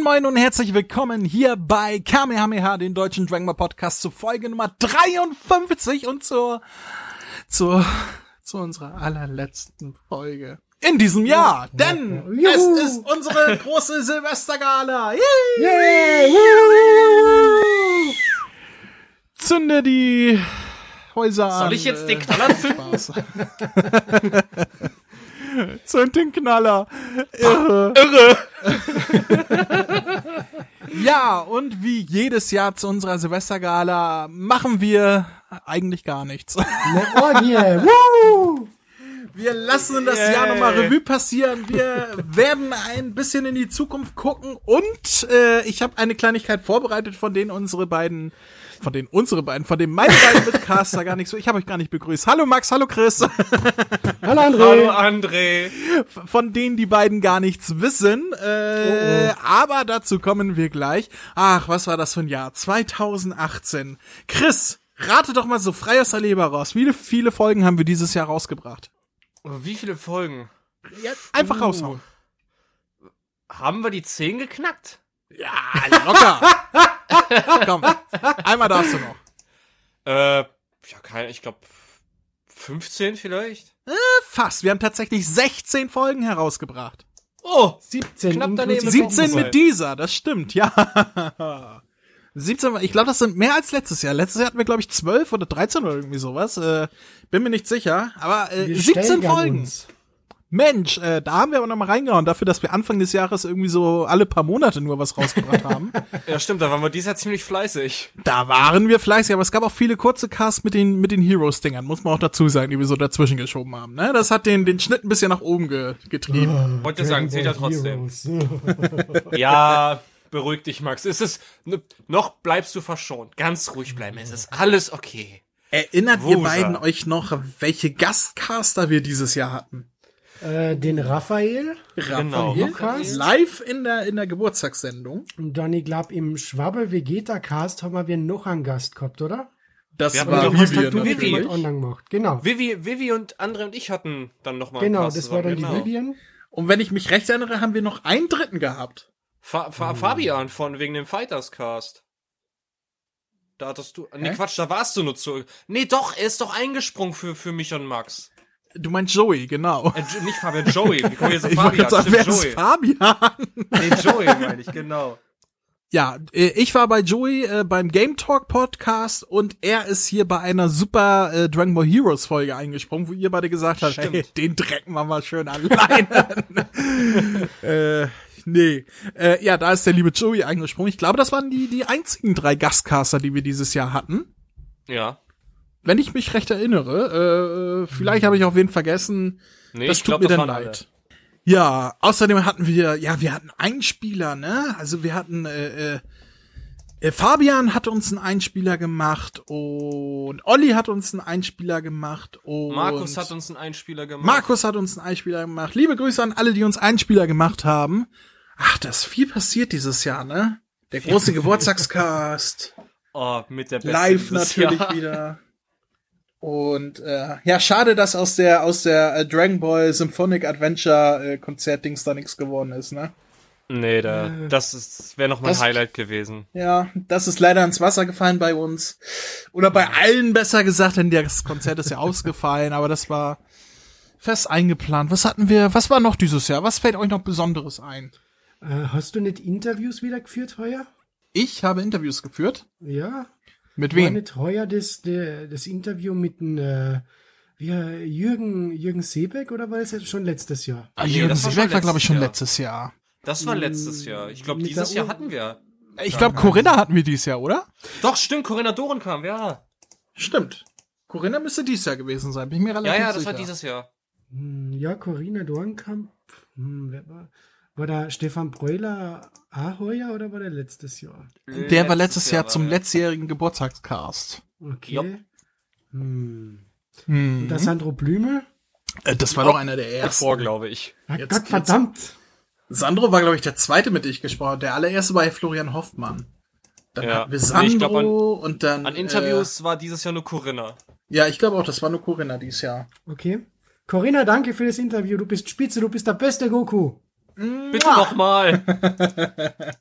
Moin moin und herzlich willkommen hier bei Kamehameha, den deutschen Dragon Ball Podcast zu Folge Nummer 53 und zur, zur, zu unserer allerletzten Folge in diesem Jahr, denn Juhu. es ist unsere große Silvestergala. Yay! Yay! Zünde die Häuser an. Soll ich jetzt den äh, Knaller zünden? Zünd den Knaller. Irre. Irre! Ja, und wie jedes Jahr zu unserer Silvestergala machen wir eigentlich gar nichts. Eine Orgie! Woo! Wir lassen das Yay. Jahr nochmal Revue passieren. Wir werden ein bisschen in die Zukunft gucken und äh, ich habe eine Kleinigkeit vorbereitet, von denen unsere beiden, von denen unsere beiden, von denen meine beiden Mitcaster gar nicht so. Ich habe euch gar nicht begrüßt. Hallo Max, hallo Chris. Hallo André! Hallo André. von denen die beiden gar nichts wissen. Äh, Aber dazu kommen wir gleich. Ach, was war das für ein Jahr? 2018. Chris, rate doch mal so frei aus der Leber raus. Wie viele Folgen haben wir dieses Jahr rausgebracht? Wie viele Folgen? Ja, einfach Uh. raushauen. Haben wir die 10 geknackt? Ja, locker. Komm, einmal darfst du noch. Äh, ja, keine, ich glaube 15 vielleicht. Fast. Wir haben tatsächlich 16 Folgen herausgebracht. Oh, 17 Knapp daneben. inklusive 17 Wobei. mit dieser, das stimmt, ja. 17, ich glaube, das sind mehr als letztes Jahr. Letztes Jahr hatten wir, glaube ich, 12 oder 13 oder irgendwie sowas. Äh, bin mir nicht sicher. Aber äh, Wir 17 steigern Folgen. uns. Mensch, äh, da haben wir aber noch mal reingehauen, dafür, dass wir Anfang des Jahres irgendwie so alle paar Monate nur was rausgebracht haben. ja stimmt, da waren wir dieses Jahr ziemlich fleißig. da waren wir fleißig, aber es gab auch viele kurze Casts mit den, mit den Heroes-Dingern, muss man auch dazu sagen, die wir so dazwischen geschoben haben. Ne? Das hat den, den Schnitt ein bisschen nach oben ge getrieben. Wollte Dragon sagen, zählt ja trotzdem. Ja, beruhig dich, Max. Es ist, ne, noch bleibst du verschont. Ganz ruhig bleiben. Es ist alles okay. Erinnert ihr Wosa. beiden euch noch, welche Gastcaster wir dieses Jahr hatten? äh, den Raphael Genau. Lukas. Live in der, in der Geburtstagssendung. und dann, ich glaube, im Schwabbel Vegeta Cast haben wir noch einen Gast gehabt, oder? Das Wir war hast du Vivi. mit online gemacht? Genau. Vivi, Vivi und Andre und ich hatten dann nochmal Genau, das war dann die Vivian. Und wenn ich mich recht erinnere, haben wir noch einen dritten gehabt. Fa Fa Fabian von wegen dem Fighters Cast. Da hattest du. Nee, Hä? Quatsch, da warst du nur zu. Nee, doch, er ist doch eingesprungen für, für mich und Max. Du meinst Joey, genau. Äh, nicht Fabian, Joey. Wie kommen wir jetzt auf Ich Fabian? sagen, wer Stimmt, ist Joey. Fabian? Nee, Joey meine ich, genau. Ja, äh, ich war bei Joey äh, beim Game Talk Podcast und er ist hier bei einer super äh, Dragon Ball Heroes Folge eingesprungen, wo ihr beide gesagt habt, Stimmt. hey, den drecken wir mal schön alleine. äh, nee. Äh, ja, da ist der liebe Joey eingesprungen. Ich glaube, das waren die, die einzigen drei Gastcaster, die wir dieses Jahr hatten. Ja. Wenn ich mich recht erinnere. Äh, vielleicht habe ich auch wen vergessen. Nee, das ich tut glaub, mir das dann leid. Ja, außerdem hatten wir, ja, wir hatten Einspieler, ne? Also wir hatten, äh, äh, äh, Fabian hat uns einen Einspieler gemacht und Olli hat uns einen Einspieler gemacht und Markus hat uns einen Einspieler gemacht. Markus hat uns einen Einspieler gemacht. Liebe Grüße an alle, die uns Einspieler gemacht haben. Ach, da ist viel passiert dieses Jahr, ne? Der große Geburtstagscast. Oh, mit der Beste Live natürlich Jahr. wieder. Und äh, ja, schade, dass aus der aus der äh, Dragon Ball Symphonic Adventure äh, Konzertdings da nichts geworden ist, ne? Nee, da, das ist, wäre noch mein Das- Highlight gewesen. Ja, das ist leider ins Wasser gefallen bei uns. Oder bei allen besser gesagt, denn das Konzert ist ja ausgefallen, aber das war fest eingeplant. Was hatten wir, was war noch dieses Jahr? Was fällt euch noch Besonderes ein? Äh, hast du nicht Interviews wieder geführt heuer? Ich habe Interviews geführt. Ja. Mit War wem? nicht heuer das, das Interview mit dem, äh, wie, äh, Jürgen, Jürgen Seebeck oder war das jetzt schon letztes Jahr? Ah, Nee, Jürgen das war Seebeck war, glaube ich, schon letztes letztes Jahr. Das war letztes Jahr. Ich glaube, dieses Jahr hatten wir. Ich glaube, Corinna hatten wir dieses Jahr, oder? Doch, stimmt, Corinna Doren kam, ja. Stimmt. Corinna müsste dieses Jahr gewesen sein, bin ich mir relativ Ja, sicher. ja, das war dieses Jahr. Hm, ja, Corinna Dornkamp. Hm, wer war, war da Stefan Breuler auch heuer oder war der letztes Jahr? Der war letztes Jahr war zum der. letztjährigen Geburtstagscast. Okay. Jupp. Hm. Hm. Und der Sandro Blüme? Äh, das war doch einer der ersten. Vor, glaube ich. Ah, Jetzt- Gott verdammt. Sandro war, glaube ich, der zweite, mit dem ich gesprochen habe. Der allererste war Florian Hoffmann. Dann Ja. hatten wir Nee, Sandro ich glaub, an- und dann. An Interviews war dieses Jahr nur Corinna. Äh, ja, ich glaube auch, das war nur Corinna dieses Jahr. Okay. Corinna, danke für das Interview. Du bist spitze, du bist der beste Goku. Bitte nochmal.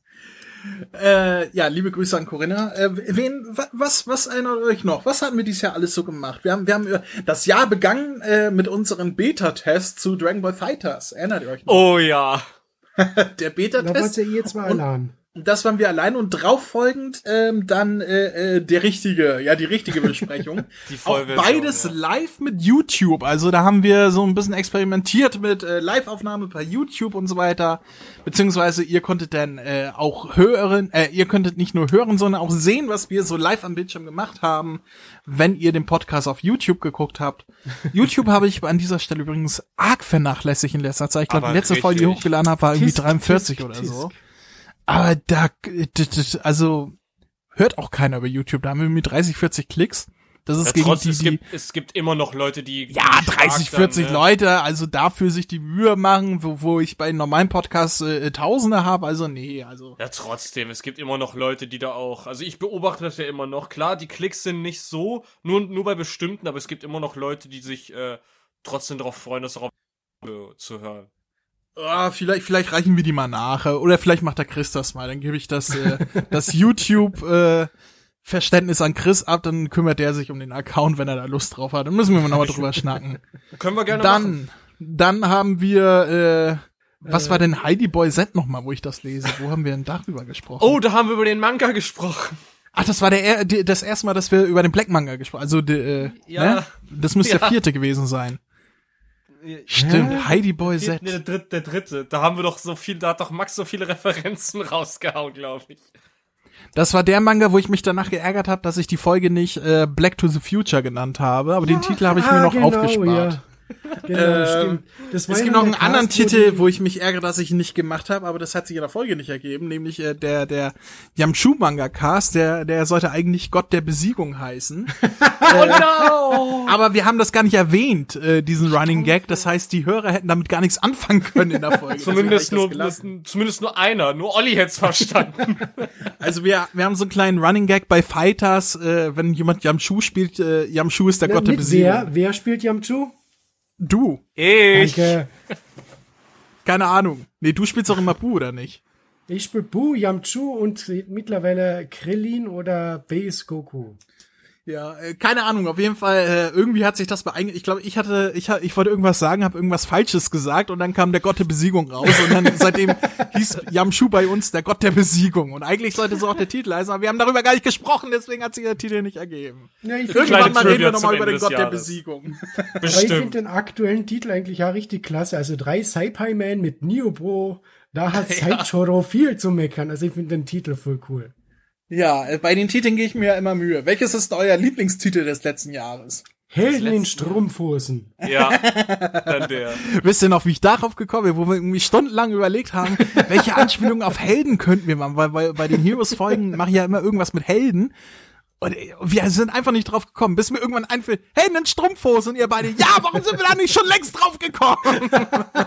Äh, ja, liebe Grüße an Corinna. Äh, wen, wa- was, was erinnert euch noch? Was hatten wir dieses Jahr alles so gemacht? Wir haben, wir haben äh, das Jahr begangen äh, mit unseren Beta-Tests zu Dragon Ball Fighters. Erinnert ihr euch noch? Oh ja. Der Da wart Beta-Test. ihr ihr zwei Und- allein. Das waren wir allein und drauf folgend ähm, dann äh, äh, der richtige, ja die richtige Besprechung. Die Auch Vollversion, beides ja. live mit YouTube. Also da haben wir so ein bisschen experimentiert mit äh, Live-Aufnahme bei YouTube und so weiter. Beziehungsweise ihr konntet dann äh, auch hören, äh, ihr könntet nicht nur hören, sondern auch sehen, was wir so live am Bildschirm gemacht haben, wenn ihr den Podcast auf YouTube geguckt habt. YouTube habe ich an dieser Stelle übrigens arg vernachlässigt in letzter Zeit. Ich glaube, die letzte Folge, die ich richtig. hochgeladen habe, war irgendwie Tisk, 43 tisk, oder so. Aber da, also hört auch keiner über YouTube. Da haben wir mit 30, 40 Klicks. Das ist Ja, gegen trotz, die, es, gibt, es gibt immer noch Leute, die. ja, die stark 30, dann, 40 ne? Leute, also dafür sich die Mühe machen, wo, wo ich bei normalen Podcasts äh, Tausende habe, also nee, also Ja, trotzdem, es gibt immer noch Leute, die da auch. Also ich beobachte das ja immer noch. Klar, die Klicks sind nicht so, nur, nur bei bestimmten, aber es gibt immer noch Leute, die sich äh, trotzdem darauf freuen, das auch äh, zu hören. Ah, vielleicht, vielleicht reichen wir die mal nach. äh, Oder vielleicht macht der Chris das mal, dann gebe ich das, äh, das YouTube äh, Verständnis an Chris ab, dann kümmert der sich um den Account, wenn er da Lust drauf hat. Dann müssen wir mal nochmal drüber schnacken. Können wir gerne machen. Dann, dann haben wir, äh, was war denn Heidi Boy Z nochmal, wo ich das lese? Wo haben wir denn darüber gesprochen? Oh, da haben wir über den Manga gesprochen. Ach, das war der er- das erste Mal, dass wir über den Black Manga gesprochen Also, die, äh, Ja. ne? das müsste der Ja. vierte gewesen sein. Stimmt, Heidi Boy Z. Nee, der, dritte, der dritte. Da haben wir doch so viel, da hat doch Max so viele Referenzen rausgehauen, glaube ich. Das war der Manga, wo ich mich danach geärgert habe, dass ich die Folge nicht äh, Black to the Future genannt habe, aber den Titel habe ich mir Ah, noch genau, aufgespart. Ja. Genau, Ähm, stimmt. Das Es gibt noch einen anderen Cast, wo Titel, wo ich mich ärgere, dass ich ihn nicht gemacht habe, aber das hat sich in der Folge nicht ergeben, nämlich äh, der der Yamchu Manga Cast, der der sollte eigentlich Gott der Besiegung heißen. Oh no! Aber wir haben das gar nicht erwähnt, äh, diesen Running Gag. Das heißt, die Hörer hätten damit gar nichts anfangen können in der Folge. zumindest, nur, das zumindest nur einer. Nur Olli hätte es verstanden. Also wir, wir haben so einen kleinen Running Gag bei Fighters, äh, wenn jemand Yamchu spielt, äh, Yamchu ist der Na, Gott der Besiegung. wer, wer spielt Yamchu? Du. ich. Danke. Keine Ahnung. Nee, du spielst doch immer Bu, oder nicht? Ich spiele Bu, Yamchu und mittlerweile Krillin oder Base Goku. Ja, äh, keine Ahnung. Auf jeden Fall, äh, irgendwie hat sich das beeinge... Ich glaube, ich hatte, ich, ich wollte irgendwas sagen, habe irgendwas Falsches gesagt und dann kam der Gott der Besiegung raus und dann seitdem hieß Yamchu bei uns der Gott der Besiegung und eigentlich sollte so auch der Titel heißen, aber wir haben darüber gar nicht gesprochen, deswegen hat sich der Titel nicht ergeben. Ja, ich Irgendwann mal reden wir nochmal über den Gott des der Jahres. Besiegung. Aber ich finde Bestimmt. den aktuellen Titel eigentlich ja richtig klasse. Also drei Saipai Man mit Niobro, da hat Saichoro viel zu meckern. Also ich finde den Titel voll cool. Ja, äh, bei den Titeln gehe ich mir ja immer Mühe. Welches ist euer Lieblingstitel des letzten Jahres? Helden in Strumpfhosen. Ja, dann der. Wisst ihr noch, wie ich darauf gekommen bin, wo wir irgendwie stundenlang überlegt haben, welche Anspielungen auf Helden könnten wir machen, weil, weil bei den Heroes-Folgen mache ich ja immer irgendwas mit Helden. Und äh, wir sind einfach nicht drauf gekommen, bis mir irgendwann einfällt, Helden in Strumpfhosen und ihr beide, ja, warum sind wir da nicht schon längst drauf gekommen?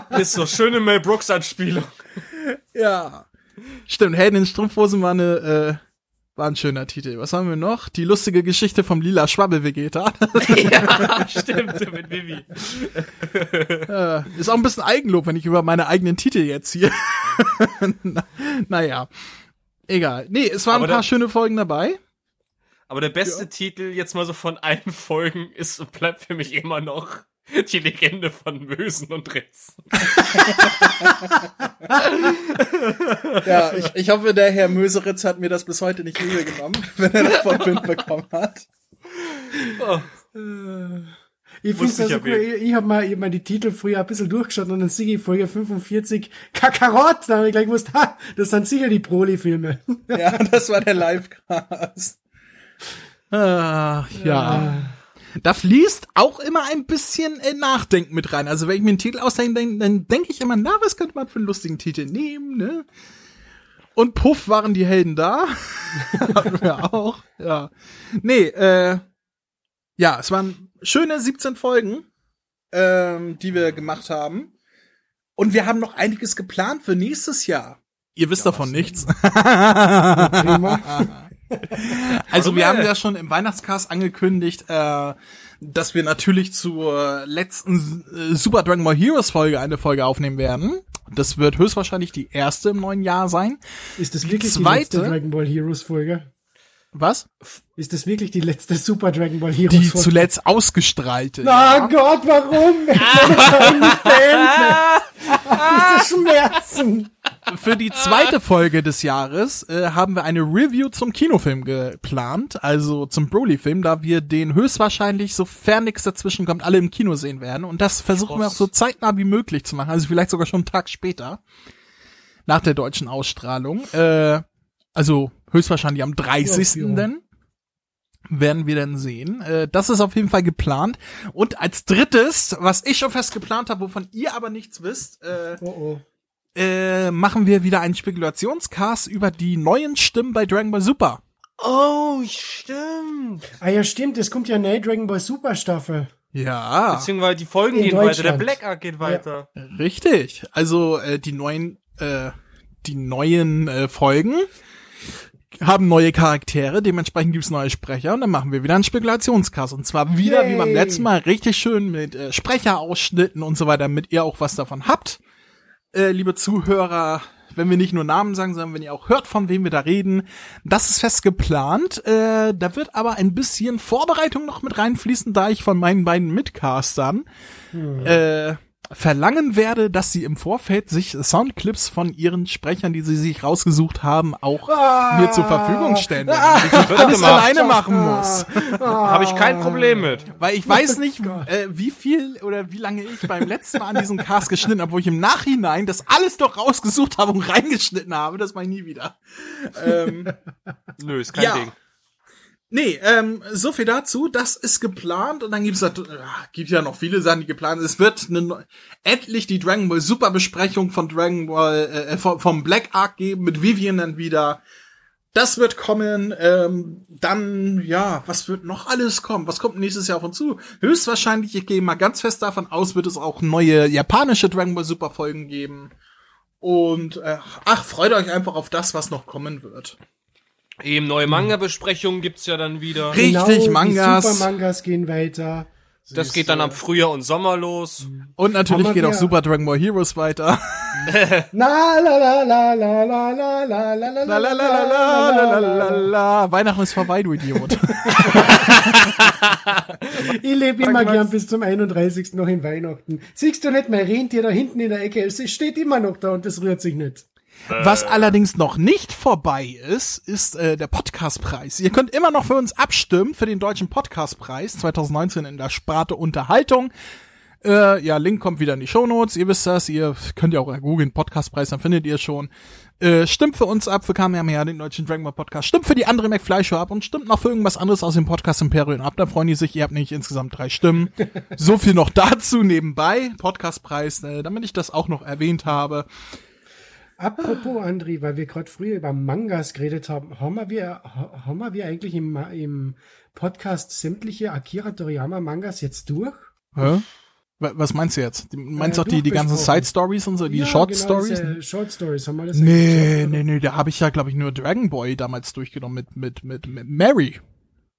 Ist so schöne Mel Brooks Anspielung. ja. Stimmt, Helden in Strumpfhosen war eine, äh, war ein schöner Titel. Was haben wir noch? Die lustige Geschichte vom lila Schwabbel-Vegeta. ja, stimmt, mit Vivi. Äh, ist auch ein bisschen Eigenlob, wenn ich über meine eigenen Titel jetzt hier. Na, naja. Egal. Nee, es waren Aber ein paar schöne Folgen dabei. Aber der beste Titel jetzt mal so von allen Folgen ist und bleibt für mich immer noch die Legende von Mösen und Ritzen. Ja, ich, ich hoffe, der Herr Möseritz hat mir das bis heute nicht übel genommen, wenn er davon Wind bekommen hat. Oh, Ich Muss finde ich also cool. Ich, ich habe mal, ich hab mal die Titel früher ein bisschen durchgeschaut und dann sehe ich Folge 45 Kakarott. Da habe ich gleich gewusst, ha, das sind sicher die Broly-Filme. Ja, das war der Livecast. Ah, ja. Da fließt auch immer ein bisschen äh, Nachdenken mit rein. Also wenn ich mir einen Titel ausdenke, dann, dann denke ich immer, na, was könnte man für einen lustigen Titel nehmen, ne? Und puff, waren die Helden da. Hatten wir auch. Ja. Nee, äh, ja, es waren schöne 17 Folgen, ähm, die wir gemacht haben. Und wir haben noch einiges geplant für nächstes Jahr. Ihr wisst davon nichts. Prima. Also wir haben ja schon im Weihnachtscast angekündigt, äh, dass wir natürlich zur letzten äh, Super Dragon Ball Heroes Folge eine Folge aufnehmen werden. Das wird höchstwahrscheinlich die erste im neuen Jahr sein. Ist das Die wirklich die zweite- letzte Dragon Ball Heroes Folge? Was? Ist das wirklich die letzte Super Dragon Ball Heroes Die Folge? zuletzt ausgestrahlte. Na Gott, warum? Das. Diese Schmerzen. Für die zweite Folge des Jahres äh, haben wir eine Review zum Kinofilm geplant, also zum Broly-Film, da wir den höchstwahrscheinlich, sofern nichts dazwischen kommt, alle im Kino sehen werden. Und das versuchen wir auch so zeitnah wie möglich zu machen, also vielleicht sogar schon einen Tag später, nach der deutschen Ausstrahlung. Äh, also höchstwahrscheinlich am 30. Ja, ja. denn werden wir dann sehen. Äh, das ist auf jeden Fall geplant. Und als drittes, was ich schon fest geplant habe, wovon ihr aber nichts wisst, äh, Oh oh. Äh, machen wir wieder einen Spekulationscast über die neuen Stimmen bei Dragon Ball Super. Oh, stimmt. Ah ja, stimmt, es kommt ja eine Dragon Ball Super Staffel. Ja, Beziehungsweise die Folgen In gehen weiter, der. Black Ark geht weiter. richtig. Also äh, die neuen, äh, die neuen äh, Folgen haben neue Charaktere, dementsprechend gibt's neue Sprecher und dann machen wir wieder einen Spekulationscast. Und zwar wieder wie beim Yay. letzten Mal richtig schön mit äh, Sprecherausschnitten und so weiter, damit ihr auch was davon habt. Äh, liebe Zuhörer, wenn wir nicht nur Namen sagen, sondern wenn ihr auch hört, von wem wir da reden. Das ist fest geplant. Äh, da wird aber ein bisschen Vorbereitung noch mit reinfließen, da ich von meinen beiden Mitcastern äh, verlangen werde, dass sie im Vorfeld sich Soundclips von ihren Sprechern, die sie sich rausgesucht haben, auch mir zur Verfügung stellen. Damit ich alles gemacht. alleine machen muss. Habe ich kein Problem mit. Weil ich weiß nicht, äh, wie viel oder wie lange ich beim letzten Mal an diesem Cast geschnitten habe, wo ich im Nachhinein das alles doch rausgesucht habe und reingeschnitten habe. Das mache ich nie wieder. Ähm, Nö, ist kein Ja. Ding. Nee, ähm, so viel dazu. Das ist geplant und dann gibt's natu- äh, gibt ja noch viele Sachen, die geplant sind. Es wird eine, endlich die Dragon Ball Super Besprechung von Dragon Ball äh, vom, vom Black Ark geben mit Vivian dann wieder. Das wird kommen. Ähm, dann, ja, was wird noch alles kommen? Was kommt nächstes Jahr auf uns zu? Höchstwahrscheinlich, ich gehe mal ganz fest davon aus, wird es auch neue japanische Dragon Ball Super Folgen geben. Und äh, ach, freut euch einfach auf das, was noch kommen wird. Eben neue Manga-Besprechungen gibt's ja dann wieder. Richtig, die Mangas. Super Mangas gehen weiter. Das geht dann ab Frühjahr und Sommer los. Und natürlich geht auch Super Dragon Ball Heroes weiter. Na la la la la la la la la la La la la la la la la la la. Weihnachten ist vorbei, du Idiot. Ich lebe immer gern bis zum 31. noch in Weihnachten. Siehst du nicht mein Rentier da hinten in der Ecke? Es steht immer noch da und es rührt sich nicht. Was allerdings noch nicht vorbei ist, ist äh, der Podcastpreis. Ihr könnt immer noch für uns abstimmen für den deutschen Podcastpreis 2019 in der Sparte Unterhaltung. Äh, ja, Link kommt wieder in die Shownotes. Ihr wisst das. Ihr könnt ja auch googeln Podcastpreis, dann findet ihr schon. Äh, stimmt für uns ab, für Kamehameha, den deutschen Dragon Ball Podcast. Stimmt für die andere McFly Show ab und stimmt noch für irgendwas anderes aus dem Podcast Imperium ab. Da freuen die sich. Ihr habt nämlich insgesamt drei Stimmen. so viel noch dazu nebenbei. Podcastpreis, äh, damit ich das auch noch erwähnt habe. Apropos, Andri, weil wir gerade früher über Mangas geredet haben, haben wir, ha- haben wir eigentlich im, im Podcast sämtliche Akira Toriyama Mangas jetzt durch? Hä? Wa- Was meinst du jetzt? Du meinst Äh, doch die, die ganzen. Side Stories und so, die Ja, Short genau, Stories? diese Short Stories haben wir das Nee, eigentlich nee, nee, da habe ich ja, glaube ich, nur Dragon Boy damals durchgenommen mit, mit, mit, mit Mary.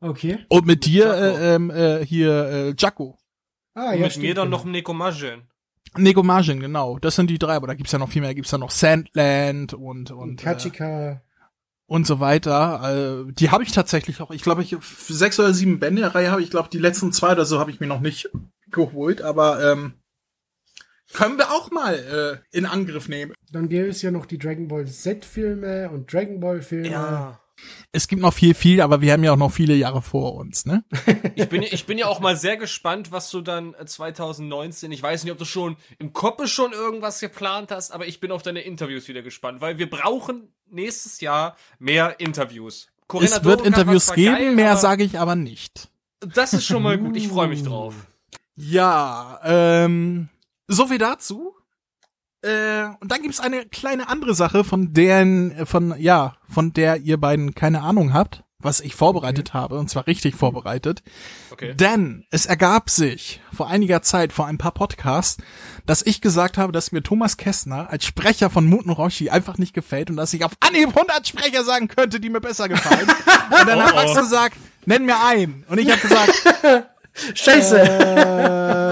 Okay. Und mit dir, äh, ähm, äh, hier, äh, Jaco. Ah, Und ja, mit stimmt, mir dann genau. noch Nekomajin. Negomajin, genau. Das sind die drei, aber da gibt's ja noch viel mehr. Da gibt's ja noch Sandland und, und, Und äh, Kachika. und so weiter. Äh, die habe ich tatsächlich auch. Ich glaube, ich für sechs oder sieben Bände der Reihe habe ich, glaube die letzten zwei oder so habe ich mir noch nicht geholt, aber ähm, können wir auch mal äh, in Angriff nehmen. Dann gäbe es ja noch die Dragon Ball Z-Filme und Dragon Ball Filme. Ja. Es gibt noch viel, viel, aber wir haben ja auch noch viele Jahre vor uns, ne? Ich bin, ich bin ja auch mal sehr gespannt, was du dann äh, 2019, ich weiß nicht, ob du schon im Kopf schon irgendwas geplant hast, aber ich bin auf deine Interviews wieder gespannt, weil wir brauchen nächstes Jahr mehr Interviews. Corinna es wird Dorenkamp Interviews geben, geil, mehr sage ich aber nicht. Das ist schon mal gut, ich freue mich drauf. Ja, ähm, so viel dazu. Äh, und dann gibt's eine kleine andere Sache, von deren, von, ja, von der ihr beiden keine Ahnung habt, was ich vorbereitet habe, und zwar richtig vorbereitet. Okay. Denn es ergab sich vor einiger Zeit, vor ein paar Podcasts, dass ich gesagt habe, dass mir Thomas Kessner als Sprecher von Muten Roshi einfach nicht gefällt und dass ich auf Anhieb 100 Sprecher sagen könnte, die mir besser gefallen. und dann hat Oh, Max oh. gesagt, nenn mir einen. Und ich habe gesagt, Scheiße! äh,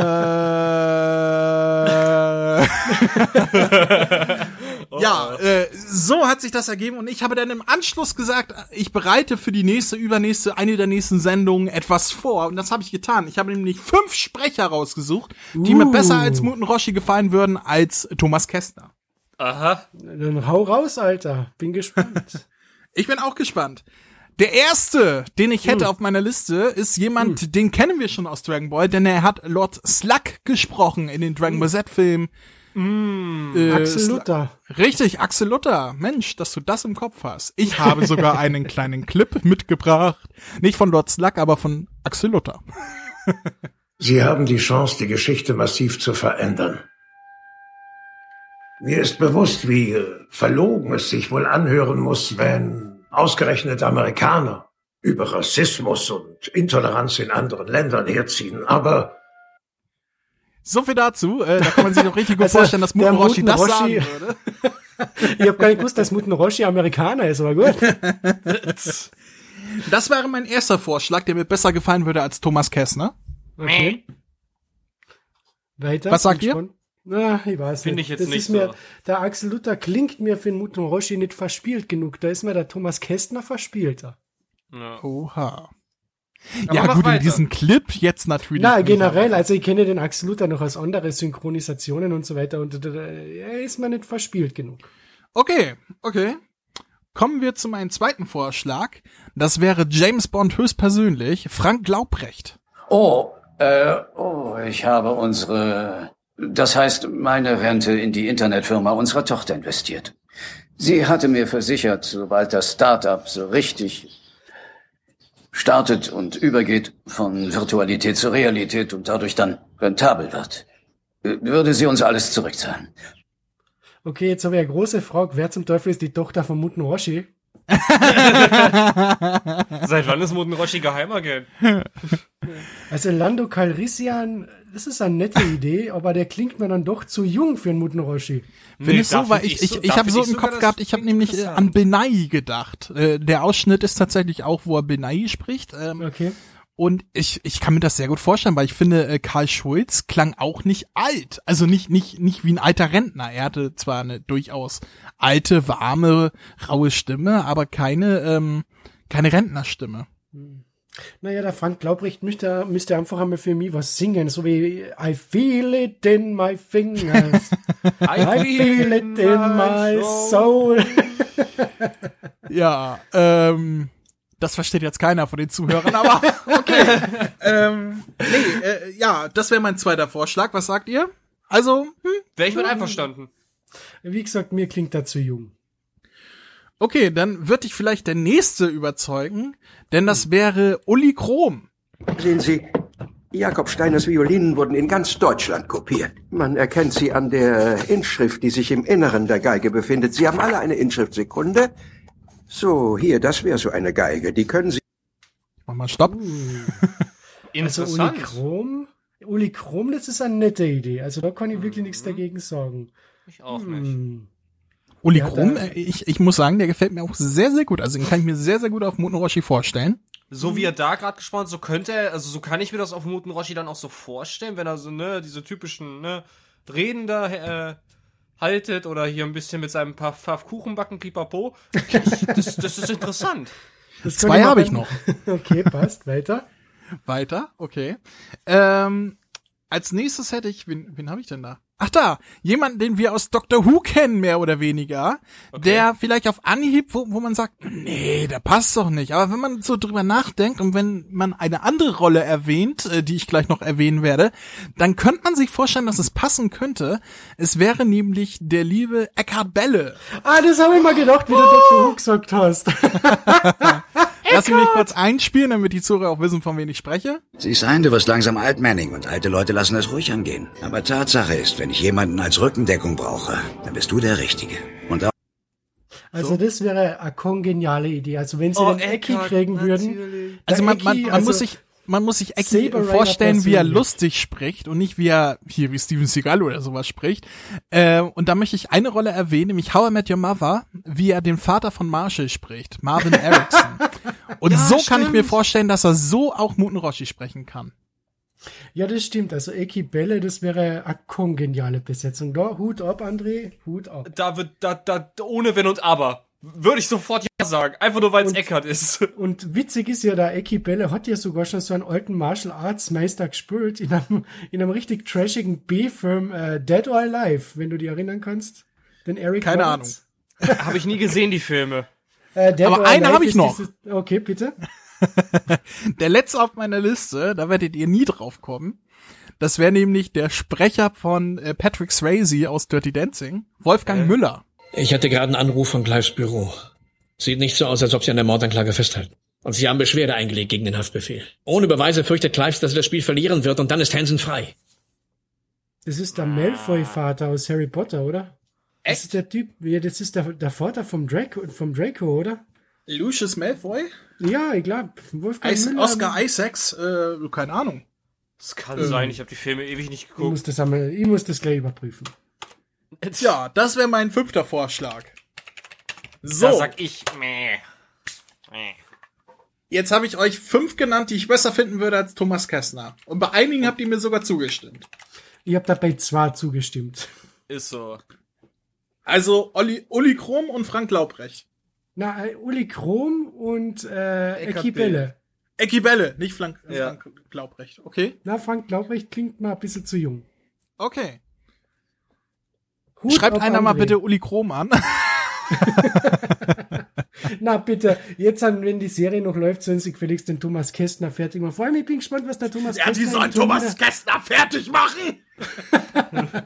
ja, äh, so hat sich das ergeben und ich habe dann im Anschluss gesagt, ich bereite für die nächste, übernächste, eine der nächsten Sendungen etwas vor und das habe ich getan. Ich habe nämlich fünf Sprecher rausgesucht, die mir Uh. besser als Muten Roshi gefallen würden als Thomas Kästner. Aha. Dann hau raus, Alter. Bin gespannt. Ich bin auch gespannt. Der erste, den ich hätte auf meiner Liste, ist jemand, den kennen wir schon aus Dragon Ball, denn er hat Lord Slug gesprochen in den Dragon Ball Z-Film. Äh, Axel Luther. Richtig, Axel Luther. Mensch, dass du das im Kopf hast. Ich habe sogar einen kleinen Clip mitgebracht. Nicht von Lord Slug, aber von Axel Luther. Sie haben die Chance, die Geschichte massiv zu verändern. Mir ist bewusst, wie verlogen es sich wohl anhören muss, wenn ausgerechnet Amerikaner über Rassismus und Intoleranz in anderen Ländern herziehen. Aber So viel dazu. Äh, da kann man sich doch richtig gut Also, vorstellen, dass der Muten Roshi das Muten sagen Roshi- würde. Ich habe gar nicht gewusst, dass Muten Roshi Amerikaner ist, aber gut. Das wäre mein erster Vorschlag, der mir besser gefallen würde als Thomas Kessner. Okay. Weiter. Was sagt ihr? Na, ich weiß Finde nicht. ich jetzt das nicht ist mir, so. Der Axel Luther klingt mir für den Muten Roshi nicht verspielt genug. Da ist mir der Thomas Kästner verspielter. Ja. Oha. Aber ja gut, in weiter. diesem Clip jetzt natürlich. Na, generell, also ich kenne den Axel Luther noch aus andere Synchronisationen und so weiter und äh, er ist mir nicht verspielt genug. Okay, okay. Kommen wir zu meinem zweiten Vorschlag. Das wäre James Bond höchstpersönlich, Frank Laubrecht. Oh, äh, oh, ich habe unsere, das heißt, meine Rente in die Internetfirma unserer Tochter investiert. Sie hatte mir versichert, sobald das Startup so richtig startet und übergeht von Virtualität zur Realität und dadurch dann rentabel wird, würde sie uns alles zurückzahlen. Okay, jetzt habe ich eine große Frage. Wer zum Teufel ist die Tochter von Muten Roshi? Seit wann ist Muten Roshi Geheimagent? Also Lando Calrissian, das ist eine nette Idee, aber der klingt mir dann doch zu jung für einen Muten Roshi. Finde ich so, weil ich, ich, ich habe so im Kopf gehabt, ich habe nämlich äh, an Benai gedacht. Äh, der Ausschnitt ist tatsächlich auch, wo er Benai spricht. Ähm, Okay. Und ich, ich kann mir das sehr gut vorstellen, weil ich finde, äh, Karl Schulz klang auch nicht alt. Also nicht, nicht, nicht wie ein alter Rentner. Er hatte zwar eine durchaus alte, warme, raue Stimme, aber keine, ähm, keine Rentnerstimme. Naja, der Frank Glaubrecht müsste, müsste einfach einmal für mich was singen, so wie I feel it in my fingers, I feel it in my soul. Ja, ähm, das versteht jetzt keiner von den Zuhörern, aber okay. ähm, nee, äh, ja, das wäre mein zweiter Vorschlag. Was sagt ihr? Also, hm, Wäre ich mit einverstanden. Wie gesagt, mir klingt er zu jung. okay, dann wird dich vielleicht der nächste überzeugen, denn das wäre Uli Krom. Sehen Sie, Jakob Steiners Violinen wurden in ganz Deutschland kopiert. Man erkennt sie an der Inschrift, die sich im Inneren der Geige befindet. Sie haben alle eine Inschriftsekunde. So, hier, das wäre so eine Geige. Die können Sie Mach mal Stopp. Also Uli Interessant. Chrom, Uli Chrom, das ist eine nette Idee. Also da kann ich wirklich nichts dagegen sagen. ich auch nicht. Hm. Uli Ja, äh, ich, ich muss sagen, der gefällt mir auch sehr, sehr gut. Also den kann ich mir sehr, sehr gut auf Muten Roshi vorstellen. So wie er da gerade gesprochen hat, so könnte er, also so kann ich mir das auf Muten Roshi dann auch so vorstellen, wenn er so, ne, diese typischen, ne, Reden da, äh, haltet oder hier ein bisschen mit seinem paar Pfaff Kuchen backen, pipapo. Das, das ist interessant. Das Zwei habe ich noch. Okay, passt, weiter. Weiter, okay. Ähm, als nächstes hätte ich, wen, wen habe ich denn da? Ach da, jemanden, den wir aus Doctor Who kennen, mehr oder weniger, der vielleicht auf Anhieb, wo, wo man sagt, nee, der passt doch nicht. Aber wenn man so drüber nachdenkt und wenn man eine andere Rolle erwähnt, äh, die ich gleich noch erwähnen werde, dann könnte man sich vorstellen, dass es passen könnte. Es wäre nämlich der liebe Eckhard Belle. Ah, das habe ich mal gedacht, wie du Dr. Who gesagt hast. Lass mich kurz einspielen, damit die Zuhörer auch wissen, von wem ich spreche. Siehst ein, du wirst langsam alt, Manning, und alte Leute lassen es ruhig angehen. Aber Tatsache ist, wenn ich jemanden als Rückendeckung brauche, dann bist du der Richtige. Und auch Also das wäre eine kongeniale Idee. Also wenn sie Oh, den Ecki kriegen würden. Also man, man, man also muss sich man muss sich Ecki vorstellen, wie er lustig spricht und nicht wie er hier wie Steven Seagal oder sowas spricht. Äh, und da möchte ich eine Rolle erwähnen, nämlich How I Met Your Mother, wie er den Vater von Marshall spricht, Marvin Erickson. Und Ja, so kann ich mir stimmt. vorstellen, dass er so auch Muten Roshi sprechen kann. Ja, das stimmt. Also Eki Belle, das wäre eine kongeniale Besetzung. Da, Hut ab, André, Hut ab. Da wird, da, da, ohne Wenn und Aber. Würde ich sofort ja sagen. Einfach nur, weil es Eckart ist. Und witzig ist ja, da Eki Belle hat ja sogar schon so einen alten Martial Arts Meister gespielt in einem, in einem richtig trashigen B-Film äh, Dead or Alive, wenn du dich erinnern kannst. Den Eric Keine Roberts. Habe ich nie gesehen, die Filme. Äh, Dead Aber or eine Alive hab ich noch. dieses- Okay, bitte. Der letzte auf meiner Liste, da werdet ihr nie drauf kommen. Das wäre nämlich der Sprecher von äh, Patrick Swayze aus Dirty Dancing, Wolfgang Müller. Ich hatte gerade einen Anruf von Clives Büro. Sieht nicht so aus, als ob sie an der Mordanklage festhalten. Und sie haben Beschwerde eingelegt gegen den Haftbefehl. Ohne Beweise fürchtet Clives, dass er das Spiel verlieren wird und dann ist Hansen frei. Das ist der Malfoy-Vater aus Harry Potter, oder? Das ist der Typ, ja, das ist der, der Vater vom Draco, vom Draco, oder? Lucius Malfoy? Ja, ich glaube, Wolfgang Is Müller. Oscar Isaacs? Äh, keine Ahnung. Das kann sein, ich habe die Filme ewig nicht Ich geguckt. muss das einmal, ich muss das gleich überprüfen. Ja, das wäre mein fünfter Vorschlag. So, Da sag ich, meh. Meh. jetzt habe ich euch fünf genannt, die ich besser finden würde als Thomas Kessner. Und bei einigen habt ihr mir sogar zugestimmt. Ich habe dabei zwar zugestimmt. Ist so. Also Olli, Uli Krom und Frank Laubrecht. Na, Uli Krom und äh, Eki Belle. Ecki Belle, nicht Frank, äh, Ja. Frank Laubrecht. Okay, Na, Frank Laubrecht klingt mal ein bisschen zu jung. okay. Hut Schreibt einer mal André. bitte Uli Krom an. Na bitte, jetzt an, wenn die Serie noch läuft, sollen sie gefälligst den Thomas Kästner fertig machen. Vor allem, ich bin gespannt, was der Thomas Ja, die sollen im Turnier- Thomas Kessner fertig machen.